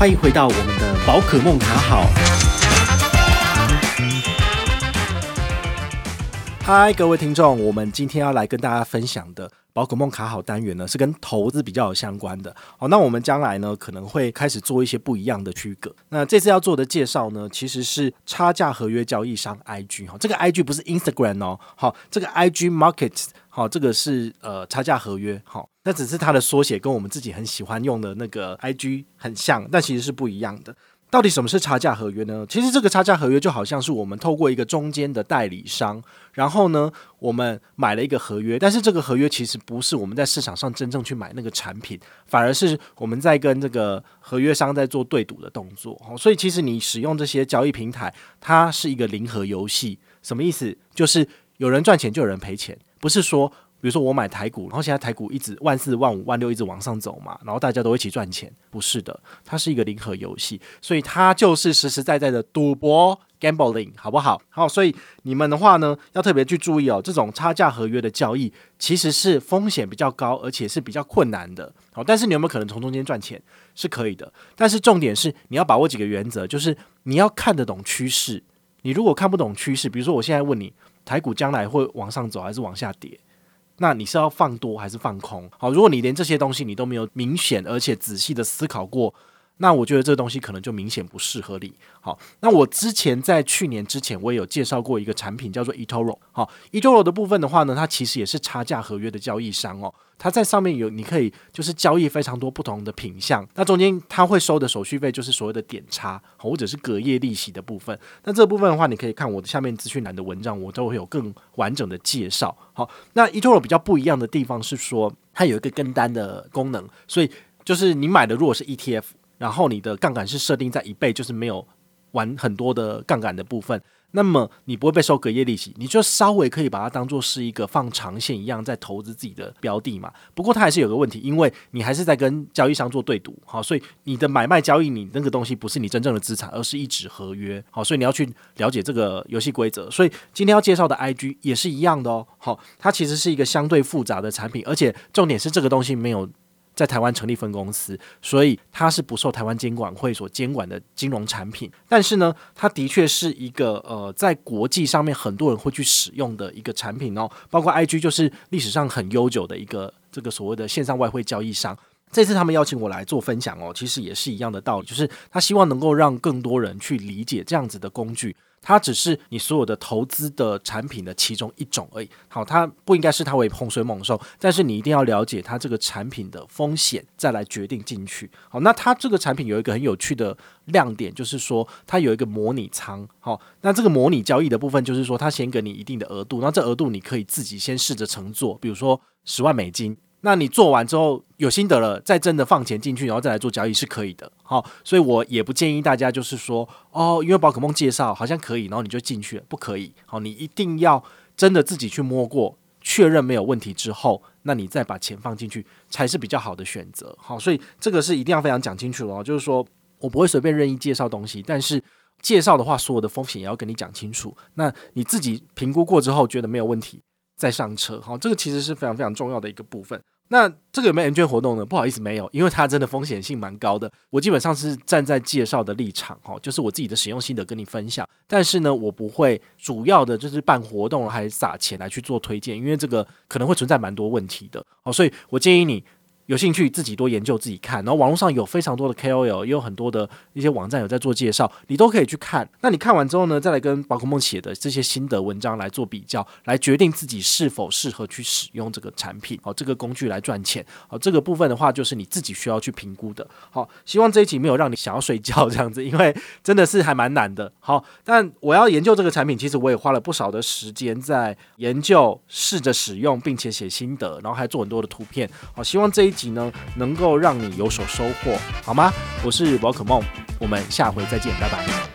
欢迎回到我们的宝可梦卡好。嗨，各位听众，我们今天要来跟大家分享的宝可梦卡好单元呢，是跟投资比较有相关的。好，那我们将来呢，可能会开始做一些不一样的区隔。那这次要做的介绍呢，其实是差价合约交易商 IG 哈，这个 IG 不是 Instagram 哦，好，这个 IG Markets 好，这个是呃差价合约好。那只是它的缩写，跟我们自己很喜欢用的那个 IG 很像，但其实是不一样的。到底什么是差价合约呢？其实这个差价合约就好像是我们透过一个中间的代理商，然后呢，我们买了一个合约，但是这个合约其实不是我们在市场上真正去买那个产品，反而是我们在跟这个合约商在做对赌的动作。所以其实你使用这些交易平台，它是一个零和游戏。什么意思？就是有人赚钱就有人赔钱，不是说。比如说我买台股，然后现在台股一直万四万五万六一直往上走嘛，然后大家都一起赚钱，不是的，它是一个零和游戏，所以它就是实实在在的赌博 gambling，好不好？好，所以你们的话呢，要特别去注意哦，这种差价合约的交易其实是风险比较高，而且是比较困难的。好，但是你有没有可能从中间赚钱？是可以的，但是重点是你要把握几个原则，就是你要看得懂趋势。你如果看不懂趋势，比如说我现在问你，台股将来会往上走还是往下跌？那你是要放多还是放空？好，如果你连这些东西你都没有明显而且仔细的思考过，那我觉得这个东西可能就明显不适合你。好，那我之前在去年之前我也有介绍过一个产品叫做 eToro。好，eToro 的部分的话呢，它其实也是差价合约的交易商哦。它在上面有，你可以就是交易非常多不同的品项，那中间它会收的手续费就是所谓的点差，或者是隔夜利息的部分。那这部分的话，你可以看我的下面资讯栏的文章，我都会有更完整的介绍。好，那 eToro 比较不一样的地方是说，它有一个跟单的功能，所以就是你买的如果是 ETF，然后你的杠杆是设定在一倍，就是没有玩很多的杠杆的部分。那么你不会被收隔夜利息，你就稍微可以把它当做是一个放长线一样在投资自己的标的嘛。不过它还是有个问题，因为你还是在跟交易商做对赌，好，所以你的买卖交易你那个东西不是你真正的资产，而是一纸合约，好，所以你要去了解这个游戏规则。所以今天要介绍的 IG 也是一样的哦，好，它其实是一个相对复杂的产品，而且重点是这个东西没有。在台湾成立分公司，所以它是不受台湾监管会所监管的金融产品。但是呢，它的确是一个呃，在国际上面很多人会去使用的一个产品哦。包括 IG 就是历史上很悠久的一个这个所谓的线上外汇交易商。这次他们邀请我来做分享哦，其实也是一样的道理，就是他希望能够让更多人去理解这样子的工具。它只是你所有的投资的产品的其中一种而已。好，它不应该视它为洪水猛兽，但是你一定要了解它这个产品的风险，再来决定进去。好，那它这个产品有一个很有趣的亮点，就是说它有一个模拟仓。好，那这个模拟交易的部分，就是说它先给你一定的额度，那这额度你可以自己先试着乘坐，比如说十万美金。那你做完之后有心得了，再真的放钱进去，然后再来做交易是可以的。好，所以我也不建议大家就是说，哦，因为宝可梦介绍好像可以，然后你就进去了，不可以。好，你一定要真的自己去摸过，确认没有问题之后，那你再把钱放进去才是比较好的选择。好，所以这个是一定要非常讲清楚哦，就是说我不会随便任意介绍东西，但是介绍的话，所有的风险也要跟你讲清楚。那你自己评估过之后觉得没有问题，再上车，好，这个其实是非常非常重要的一个部分。那这个有没有 M 券活动呢？不好意思，没有，因为它真的风险性蛮高的。我基本上是站在介绍的立场，哈，就是我自己的使用心得跟你分享。但是呢，我不会主要的就是办活动还撒钱来去做推荐，因为这个可能会存在蛮多问题的。好，所以我建议你。有兴趣自己多研究自己看，然后网络上有非常多的 KOL，也有很多的一些网站有在做介绍，你都可以去看。那你看完之后呢，再来跟宝可梦写的这些心得文章来做比较，来决定自己是否适合去使用这个产品，好，这个工具来赚钱，好，这个部分的话就是你自己需要去评估的。好，希望这一集没有让你想要睡觉这样子，因为真的是还蛮难的。好，但我要研究这个产品，其实我也花了不少的时间在研究，试着使用，并且写心得，然后还做很多的图片。好，希望这一集呢，能够让你有所收获，好吗？我是宝可梦，我们下回再见，拜拜。